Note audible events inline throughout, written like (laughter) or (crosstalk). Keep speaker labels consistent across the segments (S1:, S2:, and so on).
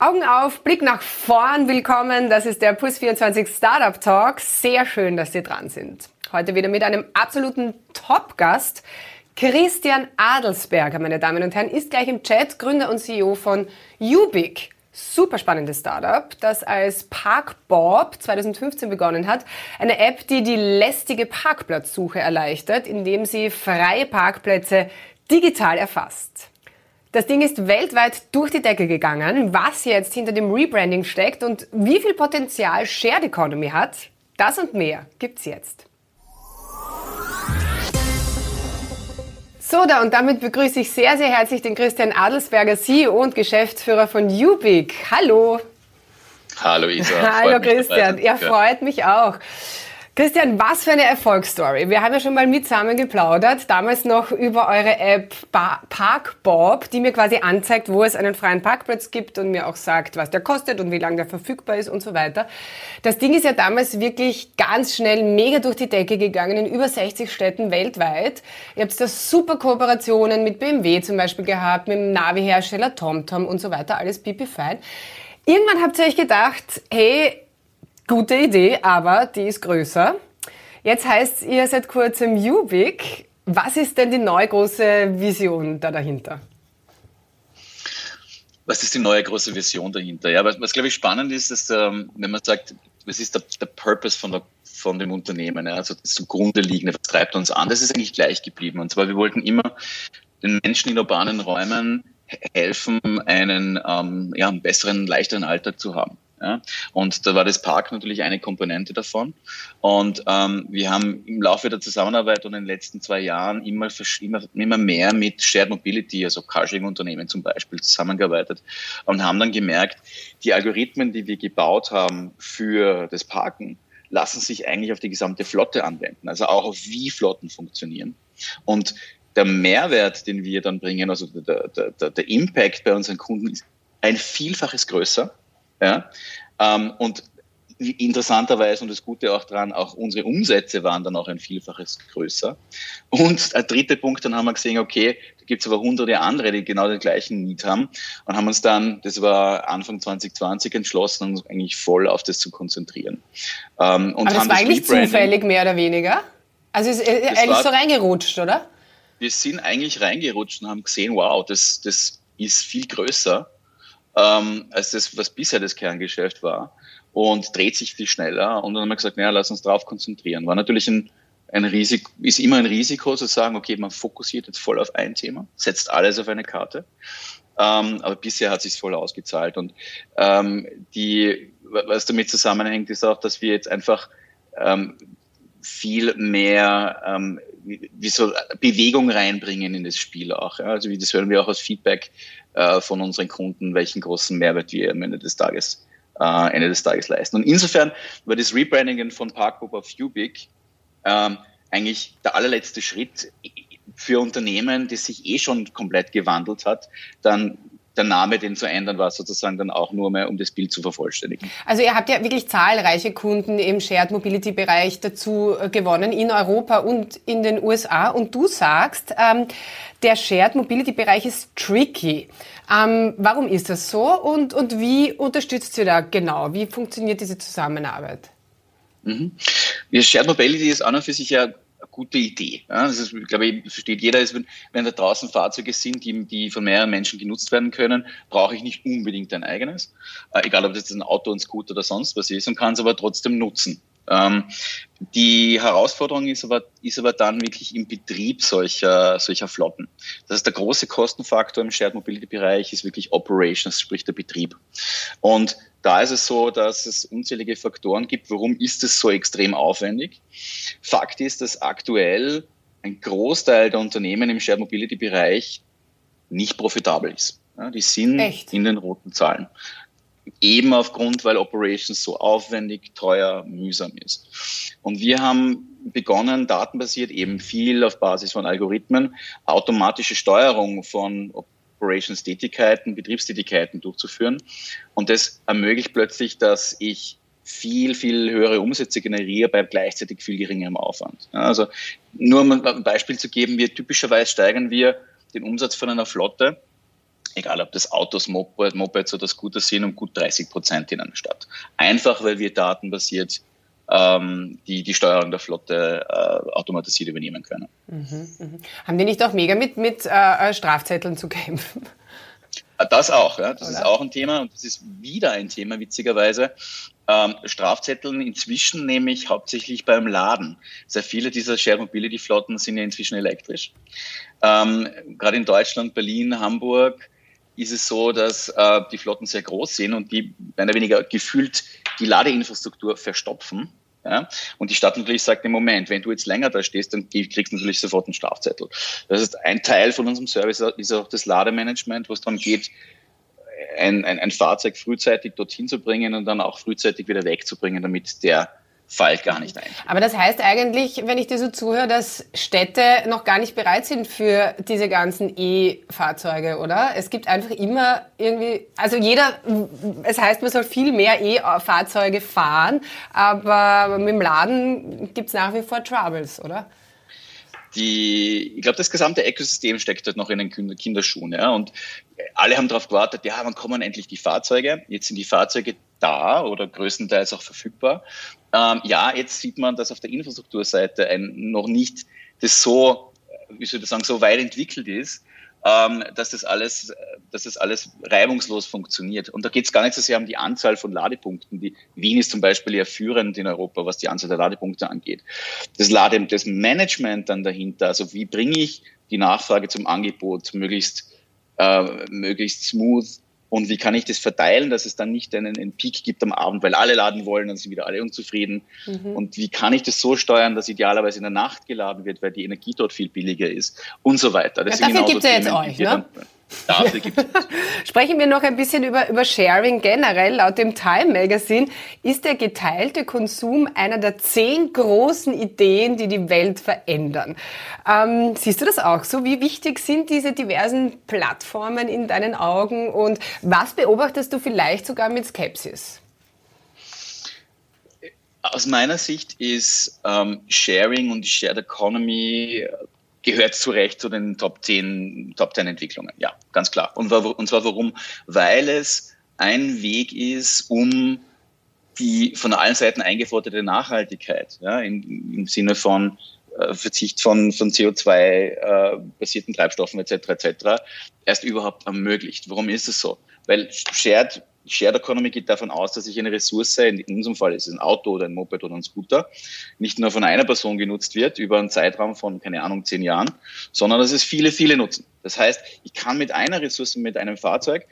S1: Augen auf, Blick nach vorn, willkommen. Das ist der Plus24 Startup Talk. Sehr schön, dass Sie dran sind. Heute wieder mit einem absoluten Top-Gast. Christian Adelsberger, meine Damen und Herren, ist gleich im Chat Gründer und CEO von Ubik. Super spannendes Startup, das als Parkbob 2015 begonnen hat. Eine App, die die lästige Parkplatzsuche erleichtert, indem sie freie Parkplätze digital erfasst. Das Ding ist weltweit durch die Decke gegangen. Was jetzt hinter dem Rebranding steckt und wie viel Potenzial Shared Economy hat, das und mehr gibt's jetzt. So, da und damit begrüße ich sehr, sehr herzlich den Christian Adelsberger, CEO und Geschäftsführer von Ubik. Hallo.
S2: Hallo Isa. (laughs)
S1: Hallo Christian. Er freut mich auch. Christian, was für eine Erfolgsstory. Wir haben ja schon mal mit zusammen geplaudert, damals noch über eure App Parkbob, die mir quasi anzeigt, wo es einen freien Parkplatz gibt und mir auch sagt, was der kostet und wie lange der verfügbar ist und so weiter. Das Ding ist ja damals wirklich ganz schnell mega durch die Decke gegangen in über 60 Städten weltweit. Ihr habt da super Kooperationen mit BMW zum Beispiel gehabt, mit dem Navi-Hersteller TomTom und so weiter, alles pipi fein. Irgendwann habt ihr euch gedacht, hey, Gute Idee, aber die ist größer. Jetzt heißt ihr seit kurzem Ubik. Was ist denn die neue große Vision da dahinter?
S2: Was ist die neue große Vision dahinter? Ja, was, was glaube ich spannend ist, ist, ähm, wenn man sagt, was ist der, der Purpose von, der, von dem Unternehmen? Ja? Also das zugrunde liegende, was treibt uns an? Das ist eigentlich gleich geblieben. Und zwar, wir wollten immer den Menschen in urbanen Räumen helfen, einen, ähm, ja, einen besseren, leichteren Alltag zu haben. Ja? Und da war das Park natürlich eine Komponente davon. Und ähm, wir haben im Laufe der Zusammenarbeit und in den letzten zwei Jahren immer, immer, immer mehr mit Shared Mobility, also Carsharing-Unternehmen zum Beispiel, zusammengearbeitet und haben dann gemerkt, die Algorithmen, die wir gebaut haben für das Parken, lassen sich eigentlich auf die gesamte Flotte anwenden, also auch auf wie Flotten funktionieren. Und der Mehrwert, den wir dann bringen, also der, der, der, der Impact bei unseren Kunden ist ein Vielfaches größer ja? Ähm, und interessanterweise und das Gute auch dran, auch unsere Umsätze waren dann auch ein Vielfaches größer. Und der dritte Punkt, dann haben wir gesehen, okay, da gibt es aber hunderte andere, die genau den gleichen Need haben und haben uns dann, das war Anfang 2020, entschlossen, uns eigentlich voll auf das zu konzentrieren.
S1: Ähm, und aber das war eigentlich zufällig, mehr oder weniger? Also ist äh, eigentlich war, so reingerutscht, oder?
S2: Wir sind eigentlich reingerutscht und haben gesehen, wow, das, das ist viel größer ähm, als das, was bisher das Kerngeschäft war und dreht sich viel schneller. Und dann haben wir gesagt, naja, lass uns darauf konzentrieren. War natürlich ein, ein Risiko, ist immer ein Risiko zu sagen, okay, man fokussiert jetzt voll auf ein Thema, setzt alles auf eine Karte. Ähm, aber bisher hat sich voll ausgezahlt. Und ähm, die, was damit zusammenhängt, ist auch, dass wir jetzt einfach ähm, viel mehr ähm, wie so Bewegung reinbringen in das Spiel auch. Ja? Also das hören wir auch aus Feedback äh, von unseren Kunden, welchen großen Mehrwert wir am Ende des Tages, äh, Ende des Tages leisten. Und insofern war das Rebranding von Parkbook auf Ubik ähm, eigentlich der allerletzte Schritt für Unternehmen, das sich eh schon komplett gewandelt hat, dann der Name, den zu ändern, war sozusagen dann auch nur mehr, um das Bild zu vervollständigen.
S1: Also ihr habt ja wirklich zahlreiche Kunden im Shared Mobility Bereich dazu äh, gewonnen, in Europa und in den USA. Und du sagst, ähm, der Shared Mobility Bereich ist tricky. Ähm, warum ist das so und, und wie unterstützt ihr da genau? Wie funktioniert diese Zusammenarbeit?
S2: Mhm. Shared Mobility ist an und für sich ja gute Idee. Ja, das ist, glaube ich, versteht jeder, ist, wenn, wenn da draußen Fahrzeuge sind, die, die von mehreren Menschen genutzt werden können, brauche ich nicht unbedingt ein eigenes. Äh, egal, ob das ein Auto, ein Scooter oder sonst was ist und kann es aber trotzdem nutzen. Ähm, die Herausforderung ist aber, ist aber dann wirklich im Betrieb solcher, solcher Flotten. Das heißt, der große Kostenfaktor im Shared Mobility Bereich ist wirklich Operations, sprich der Betrieb. Und da ist es so, dass es unzählige Faktoren gibt. Warum ist es so extrem aufwendig? Fakt ist, dass aktuell ein Großteil der Unternehmen im Shared Mobility Bereich nicht profitabel ist. Ja, die sind Echt? in den roten Zahlen. Eben aufgrund, weil Operations so aufwendig, teuer, mühsam ist. Und wir haben begonnen, datenbasiert eben viel auf Basis von Algorithmen, automatische Steuerung von Operations-Tätigkeiten, Betriebstätigkeiten durchzuführen. Und das ermöglicht plötzlich, dass ich viel, viel höhere Umsätze generiere bei gleichzeitig viel geringerem Aufwand. also nur um ein Beispiel zu geben, wir typischerweise steigern wir den Umsatz von einer Flotte egal ob das Autos, Moped, Mopeds oder Scooter sind, um gut 30 Prozent in einer Stadt. Einfach, weil wir datenbasiert ähm, die, die Steuerung der Flotte äh, automatisiert übernehmen können.
S1: Mhm, mh. Haben die nicht auch mega mit, mit äh, Strafzetteln zu kämpfen?
S2: Das auch, ja. Das Oder? ist auch ein Thema und das ist wieder ein Thema, witzigerweise. Ähm, Strafzetteln inzwischen nämlich hauptsächlich beim Laden. Sehr viele dieser Shared Mobility Flotten sind ja inzwischen elektrisch. Ähm, Gerade in Deutschland, Berlin, Hamburg ist es so, dass äh, die Flotten sehr groß sind und die mehr oder weniger gefühlt die Ladeinfrastruktur verstopfen. Ja? Und die Stadt natürlich sagt im Moment, wenn du jetzt länger da stehst, dann kriegst du natürlich sofort einen Strafzettel. Das ist ein Teil von unserem Service, ist auch das Lademanagement, wo es darum geht, ein, ein, ein Fahrzeug frühzeitig dorthin zu bringen und dann auch frühzeitig wieder wegzubringen, damit der Fall gar nicht ein.
S1: Aber das heißt eigentlich, wenn ich dir so zuhöre, dass Städte noch gar nicht bereit sind für diese ganzen E-Fahrzeuge, oder? Es gibt einfach immer irgendwie, also jeder, es heißt, man soll viel mehr E-Fahrzeuge fahren, aber mit dem Laden gibt es nach wie vor Troubles, oder?
S2: die, ich glaube, das gesamte Ökosystem steckt dort noch in den Kinderschuhen. Ja? Und alle haben darauf gewartet, ja, wann kommen endlich die Fahrzeuge? Jetzt sind die Fahrzeuge da oder größtenteils auch verfügbar. Ähm, ja, jetzt sieht man, dass auf der Infrastrukturseite ein, noch nicht das so, wie soll ich sagen, so weit entwickelt ist, ähm, dass das alles, dass das alles reibungslos funktioniert. Und da geht es gar nicht so sehr um die Anzahl von Ladepunkten. Die Wien ist zum Beispiel ja führend in Europa, was die Anzahl der Ladepunkte angeht. Das Lade, das Management dann dahinter, also wie bringe ich die Nachfrage zum Angebot möglichst, äh, möglichst smooth und wie kann ich das verteilen, dass es dann nicht einen, einen Peak gibt am Abend, weil alle laden wollen, dann sind wieder alle unzufrieden. Mhm. Und wie kann ich das so steuern, dass idealerweise in der Nacht geladen wird, weil die Energie dort viel billiger ist und so weiter.
S1: Das ja, dafür gibt es ja jetzt euch, ne? Dafür (laughs) gibt Sprechen wir noch ein bisschen über, über Sharing generell. Laut dem Time Magazine ist der geteilte Konsum einer der zehn großen Ideen, die die Welt verändern. Ähm, siehst du das auch so? Wie wichtig sind diese diversen Plattformen in deinen Augen und was beobachtest du vielleicht sogar mit Skepsis?
S2: Aus meiner Sicht ist ähm, Sharing und die Shared Economy gehört zu Recht zu den Top 10, Top 10 Entwicklungen. Ja, ganz klar. Und, und zwar warum? Weil es ein Weg ist, um die von allen Seiten eingeforderte Nachhaltigkeit, ja, im, im Sinne von äh, Verzicht von, von CO2-basierten äh, Treibstoffen etc. etc. erst überhaupt ermöglicht. Warum ist es so? Weil Shared Shared Economy geht davon aus, dass ich eine Ressource, in unserem Fall ist es ein Auto oder ein Moped oder ein Scooter, nicht nur von einer Person genutzt wird über einen Zeitraum von, keine Ahnung, zehn Jahren, sondern dass es viele, viele nutzen. Das heißt, ich kann mit einer Ressource, mit einem Fahrzeug,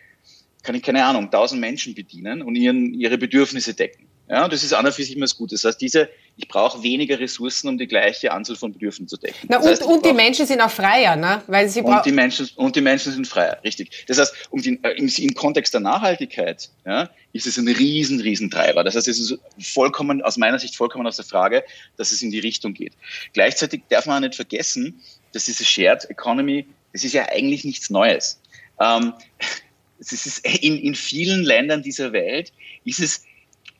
S2: kann ich, keine Ahnung, tausend Menschen bedienen und ihren, ihre Bedürfnisse decken. Ja, das ist an und für sich immer das Gute. Das heißt, diese, ich brauche weniger Ressourcen, um die gleiche Anzahl von Bedürfnissen zu decken.
S1: Na,
S2: und,
S1: heißt, und die Menschen sind auch freier, ne?
S2: Weil sie und die Menschen und die Menschen sind freier, richtig. Das heißt, um die, äh, im, im Kontext der Nachhaltigkeit, ja, ist es ein riesen, riesen Treiber. Das heißt, es ist vollkommen, aus meiner Sicht vollkommen aus der Frage, dass es in die Richtung geht. Gleichzeitig darf man auch nicht vergessen, dass diese Shared Economy, das ist ja eigentlich nichts Neues. Ähm, (laughs) es ist in, in vielen Ländern dieser Welt ist es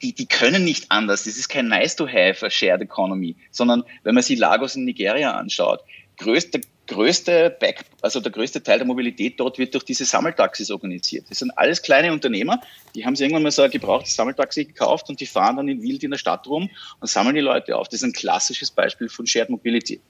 S2: die, die können nicht anders. Das ist kein nice to have, a shared economy, sondern wenn man sich Lagos in Nigeria anschaut, größte, größte Back, also der größte Teil der Mobilität dort wird durch diese Sammeltaxis organisiert. Das sind alles kleine Unternehmer, die haben sich irgendwann mal so ein gebrauchtes Sammeltaxi gekauft und die fahren dann in wild in der Stadt rum und sammeln die Leute auf. Das ist ein klassisches Beispiel von Shared Mobility.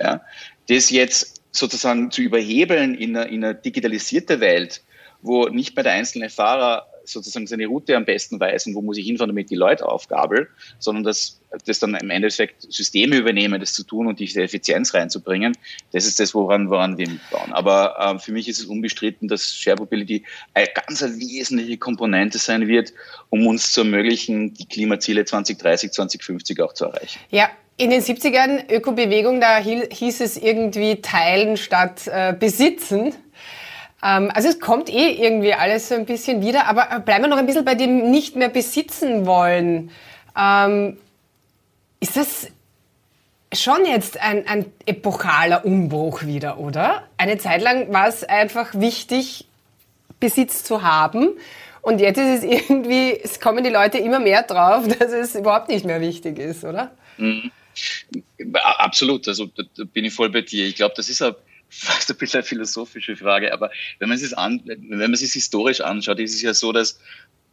S2: Ja, das jetzt sozusagen zu überhebeln in eine, in eine digitalisierte Welt, wo nicht mehr der einzelne Fahrer sozusagen seine Route am besten weiß und wo muss ich hinfahren, damit die Leute aufgabel, sondern dass das dann im Endeffekt Systeme übernehmen, das zu tun und diese Effizienz reinzubringen. Das ist das, woran, woran wir mitbauen. Aber ähm, für mich ist es unbestritten, dass Share Mobility eine ganz eine wesentliche Komponente sein wird, um uns zu ermöglichen, die Klimaziele 2030, 2050 auch zu erreichen.
S1: Ja, in den 70ern Ökobewegung, da hieß es irgendwie teilen statt äh, besitzen. Ähm, also es kommt eh irgendwie alles so ein bisschen wieder, aber äh, bleiben wir noch ein bisschen bei dem nicht mehr besitzen wollen. Ähm, ist das schon jetzt ein, ein epochaler Umbruch wieder, oder? Eine Zeit lang war es einfach wichtig, Besitz zu haben. Und jetzt ist es irgendwie, es kommen die Leute immer mehr drauf, (laughs) dass es überhaupt nicht mehr wichtig ist, oder? Mhm.
S2: Absolut, also da bin ich voll bei dir. Ich glaube, das ist ein fast ein bisschen eine philosophische Frage, aber wenn man es an, wenn man es historisch anschaut, ist es ja so, dass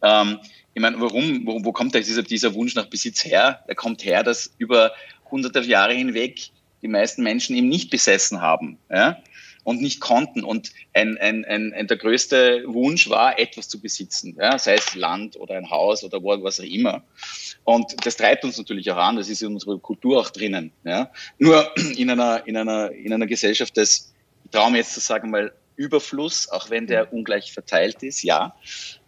S2: ähm, ich meine, warum, wo, wo kommt dieser, dieser Wunsch nach Besitz her? Er kommt her, dass über hunderte Jahre hinweg die meisten Menschen ihn nicht besessen haben. Ja? Und nicht konnten. Und ein, ein, ein, ein, der größte Wunsch war, etwas zu besitzen, ja, sei es Land oder ein Haus oder was auch immer. Und das treibt uns natürlich auch an, das ist in unserer Kultur auch drinnen. Ja. Nur in einer, in einer, in einer Gesellschaft des, ich traue mir jetzt zu sagen mal, Überfluss, auch wenn der ungleich verteilt ist, ja,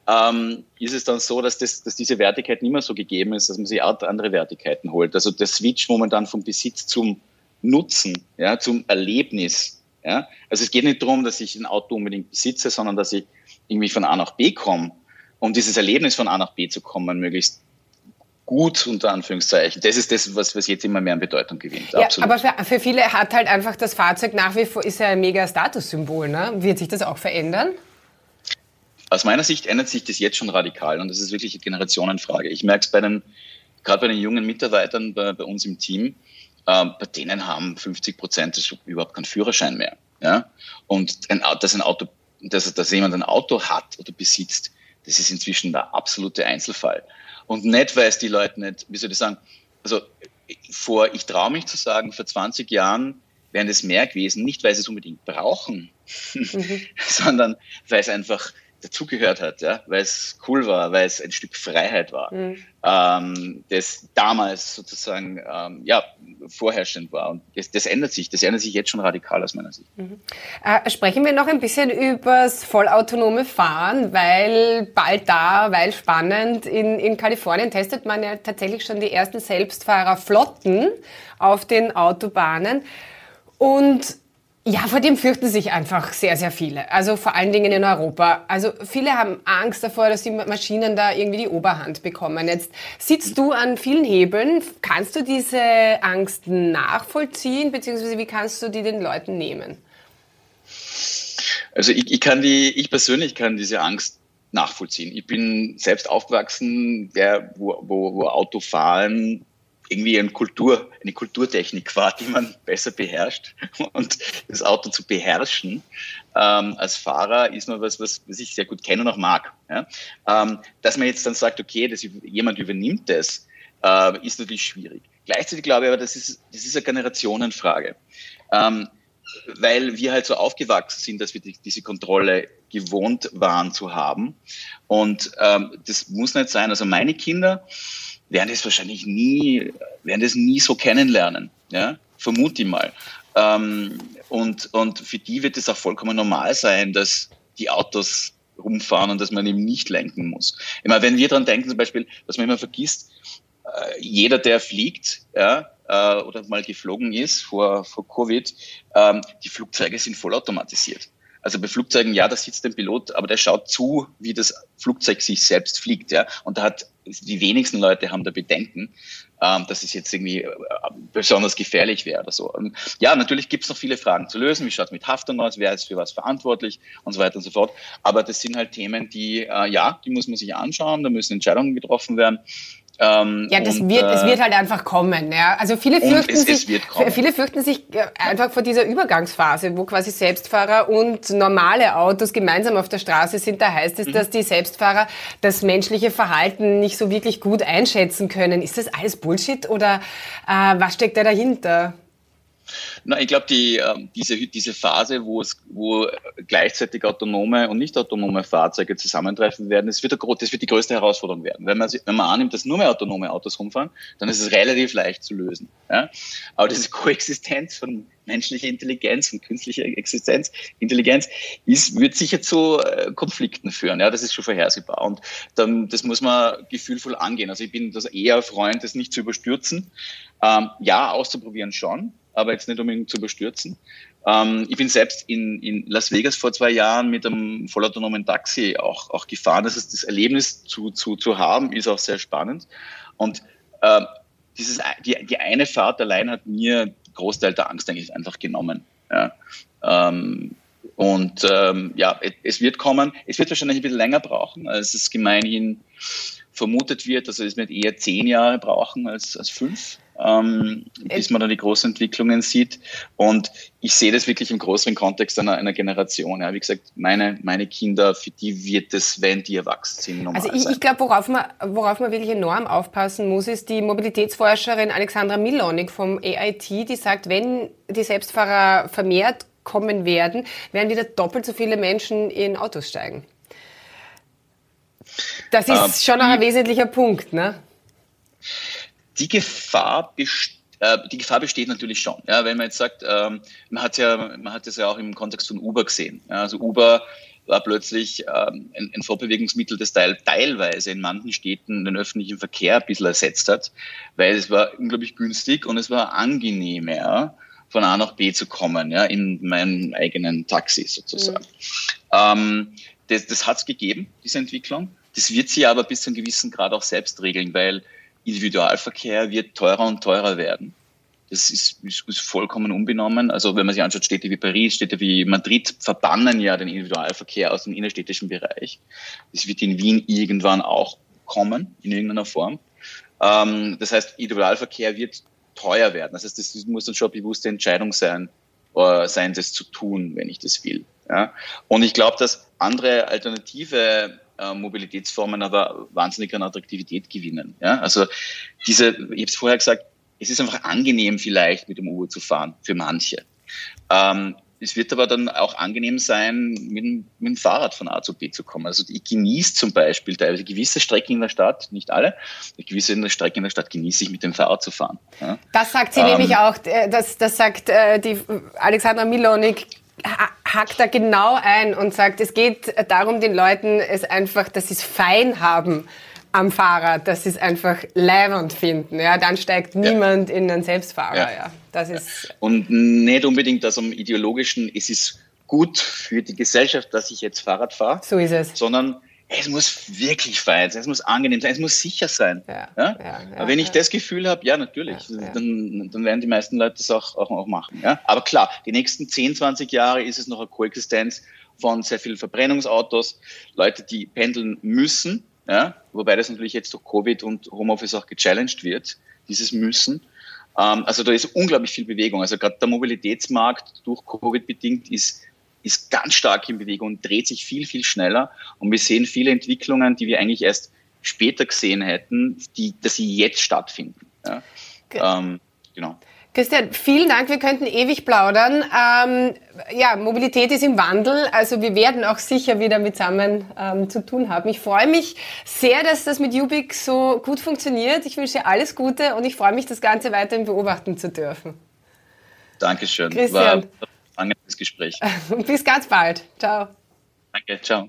S2: ähm, ist es dann so, dass, das, dass diese Wertigkeit nicht mehr so gegeben ist, dass man sich auch andere Wertigkeiten holt. Also der Switch momentan vom Besitz zum Nutzen, ja, zum Erlebnis, ja? Also es geht nicht darum, dass ich ein Auto unbedingt besitze, sondern dass ich irgendwie von A nach B komme. Um dieses Erlebnis von A nach B zu kommen, möglichst gut, unter Anführungszeichen. Das ist das, was, was jetzt immer mehr an Bedeutung gewinnt.
S1: Ja, Absolut. aber für, für viele hat halt einfach das Fahrzeug nach wie vor, ist ja ein mega Statussymbol. Ne? Wird sich das auch verändern?
S2: Aus meiner Sicht ändert sich das jetzt schon radikal und das ist wirklich eine Generationenfrage. Ich merke es bei den, gerade bei den jungen Mitarbeitern bei, bei uns im Team, ähm, bei denen haben 50 Prozent überhaupt keinen Führerschein mehr. Ja? Und ein, dass ein Auto, dass, dass jemand ein Auto hat oder besitzt, das ist inzwischen der absolute Einzelfall. Und nicht, weil es die Leute nicht, wie soll ich sagen, also vor, ich traue mich zu sagen, vor 20 Jahren wären es mehr gewesen, nicht weil sie es unbedingt brauchen, mhm. (laughs) sondern weil es einfach dazugehört hat, ja, weil es cool war, weil es ein Stück Freiheit war, mhm. ähm, das damals sozusagen ähm, ja, vorherrschend war. Und das, das, ändert sich, das ändert sich jetzt schon radikal aus meiner Sicht.
S1: Mhm. Äh, sprechen wir noch ein bisschen übers vollautonome Fahren, weil bald da, weil spannend. In, in Kalifornien testet man ja tatsächlich schon die ersten Selbstfahrerflotten auf den Autobahnen. Und ja, vor dem fürchten sich einfach sehr, sehr viele. Also vor allen Dingen in Europa. Also viele haben Angst davor, dass die Maschinen da irgendwie die Oberhand bekommen. Jetzt sitzt du an vielen Hebeln. Kannst du diese Angst nachvollziehen, beziehungsweise wie kannst du die den Leuten nehmen?
S2: Also ich, ich kann die, ich persönlich kann diese Angst nachvollziehen. Ich bin selbst aufgewachsen, der, wo, wo, wo Autofahren irgendwie eine Kultur, eine Kulturtechnik war, die man besser beherrscht. (laughs) Und das Auto zu beherrschen ähm, als Fahrer ist nur was, was, was ich sehr gut kenne und auch mag. Ja? Ähm, dass man jetzt dann sagt, okay, dass jemand übernimmt das, äh, ist natürlich schwierig. Gleichzeitig glaube ich aber, das ist, das ist eine Generationenfrage. Ähm, weil wir halt so aufgewachsen sind, dass wir die, diese Kontrolle gewohnt waren zu haben. Und ähm, das muss nicht sein. Also meine Kinder, werden das wahrscheinlich nie, werden das nie so kennenlernen. Ja? Vermute ich mal. Ähm, und, und für die wird es auch vollkommen normal sein, dass die Autos rumfahren und dass man eben nicht lenken muss. Immer wenn wir daran denken, zum Beispiel, was man immer vergisst, äh, jeder, der fliegt, ja, äh, oder mal geflogen ist vor, vor Covid, ähm, die Flugzeuge sind vollautomatisiert. Also bei Flugzeugen, ja, da sitzt ein Pilot, aber der schaut zu, wie das Flugzeug sich selbst fliegt, ja. Und da hat die wenigsten Leute haben da Bedenken, ähm, dass es jetzt irgendwie äh, besonders gefährlich wäre oder so. Und ja, natürlich gibt es noch viele Fragen zu lösen. Wie schaut es mit Haftung aus? Wer ist für was verantwortlich? Und so weiter und so fort. Aber das sind halt Themen, die, äh, ja, die muss man sich anschauen. Da müssen Entscheidungen getroffen werden.
S1: Ähm, ja, das und, wird, äh, es wird halt einfach kommen. Ja. Also viele fürchten es, sich, es viele fürchten sich äh, einfach vor dieser Übergangsphase, wo quasi Selbstfahrer und normale Autos gemeinsam auf der Straße sind. Da heißt es, mhm. dass die Selbstfahrer das menschliche Verhalten nicht so wirklich gut einschätzen können. Ist das alles Bullshit oder äh, was steckt da dahinter?
S2: Na, ich glaube, die, äh, diese, diese Phase, wo es, wo gleichzeitig autonome und nicht autonome Fahrzeuge zusammentreffen werden, das wird, der, das wird die größte Herausforderung werden. Wenn man, wenn man annimmt, dass nur mehr autonome Autos rumfahren, dann ist es relativ leicht zu lösen. Ja? Aber diese Koexistenz von menschlicher Intelligenz und künstlicher Existenz, Intelligenz, ist, wird sicher zu äh, Konflikten führen. Ja, das ist schon vorhersehbar. Und dann, das muss man gefühlvoll angehen. Also ich bin das eher Freund, das nicht zu überstürzen. Ähm, ja, auszuprobieren schon aber jetzt nicht unbedingt zu überstürzen. Ähm, ich bin selbst in, in Las Vegas vor zwei Jahren mit einem vollautonomen Taxi auch, auch gefahren. Das heißt, das Erlebnis zu, zu, zu haben, ist auch sehr spannend. Und äh, dieses, die, die eine Fahrt allein hat mir Großteil der Angst eigentlich einfach genommen. Ja. Ähm, und ähm, ja, es wird kommen. Es wird wahrscheinlich ein bisschen länger brauchen, als es gemeinhin vermutet wird. Also es wird eher zehn Jahre brauchen als, als fünf. Ähm, bis man dann die großen Entwicklungen sieht. Und ich sehe das wirklich im größeren Kontext einer, einer Generation. Ja. Wie gesagt, meine, meine Kinder, für die wird es, wenn die erwachsen sind, normal
S1: Also ich, ich glaube, worauf man, worauf man wirklich enorm aufpassen muss, ist die Mobilitätsforscherin Alexandra Milonik vom AIT, die sagt, wenn die Selbstfahrer vermehrt kommen werden, werden wieder doppelt so viele Menschen in Autos steigen. Das ist ähm, schon ein wesentlicher Punkt, ne?
S2: Die Gefahr besteht äh, die Gefahr besteht natürlich schon. Ja, wenn man jetzt sagt, ähm, man hat ja, man hat das ja auch im Kontext von Uber gesehen. Ja, also Uber war plötzlich ähm, ein, ein Fortbewegungsmittel, das teil, teilweise in manchen Städten den öffentlichen Verkehr ein bisschen ersetzt hat, weil es war unglaublich günstig und es war angenehmer, von A nach B zu kommen, ja, in meinem eigenen Taxi sozusagen. Mhm. Ähm, das das hat es gegeben, diese Entwicklung. Das wird sie aber bis zu einem gewissen Grad auch selbst regeln, weil Individualverkehr wird teurer und teurer werden. Das ist, ist, ist, vollkommen unbenommen. Also wenn man sich anschaut, Städte wie Paris, Städte wie Madrid verbannen ja den Individualverkehr aus dem innerstädtischen Bereich. Das wird in Wien irgendwann auch kommen, in irgendeiner Form. Ähm, das heißt, Individualverkehr wird teuer werden. Das heißt, das muss dann schon eine bewusste Entscheidung sein, äh, sein, das zu tun, wenn ich das will. Ja? Und ich glaube, dass andere alternative äh, Mobilitätsformen aber wahnsinnig an Attraktivität gewinnen. Ja? Also diese, ich habe es vorher gesagt, es ist einfach angenehm vielleicht mit dem Uber zu fahren für manche. Ähm, es wird aber dann auch angenehm sein, mit dem, mit dem, Fahrrad von A zu B zu kommen. Also ich genieße zum Beispiel teilweise gewisse Strecken in der Stadt, nicht alle, gewisse Strecken in der Stadt genieße ich mit dem Fahrrad zu fahren. Ja.
S1: Das sagt sie ähm, nämlich auch, äh, das, das sagt äh, die Alexandra Milonik hakt da genau ein und sagt, es geht darum, den Leuten es einfach, dass sie es fein haben am Fahrrad, dass sie es einfach leibend finden. Ja, dann steigt niemand ja. in einen Selbstfahrer. Ja. ja. das ist
S2: und nicht unbedingt das am ideologischen, es ist gut für die Gesellschaft, dass ich jetzt Fahrrad fahre.
S1: So ist es.
S2: Sondern es muss wirklich fein sein, es muss angenehm sein, es muss sicher sein. Ja, ja? ja, ja wenn ich das Gefühl habe, ja, natürlich, Dann, dann werden die meisten Leute das auch, auch, auch machen. Ja? Aber klar, die nächsten 10, 20 Jahre ist es noch eine Koexistenz von sehr vielen Verbrennungsautos, Leute, die pendeln müssen, ja? wobei das natürlich jetzt durch Covid und Homeoffice auch gechallenged wird, dieses Müssen. Ähm, also da ist unglaublich viel Bewegung. Also gerade der Mobilitätsmarkt durch Covid bedingt ist ist ganz stark in Bewegung und dreht sich viel, viel schneller. Und wir sehen viele Entwicklungen, die wir eigentlich erst später gesehen hätten, die, dass sie jetzt stattfinden. Ja. Ähm,
S1: genau. Christian, vielen Dank. Wir könnten ewig plaudern. Ähm, ja, Mobilität ist im Wandel, also wir werden auch sicher wieder mitsammen ähm, zu tun haben. Ich freue mich sehr, dass das mit Ubik so gut funktioniert. Ich wünsche dir alles Gute und ich freue mich, das Ganze weiterhin beobachten zu dürfen.
S2: Dankeschön.
S1: Christian.
S2: War angenehmes Gespräch. (laughs)
S1: Bis ganz bald. Ciao.
S2: Danke, ciao.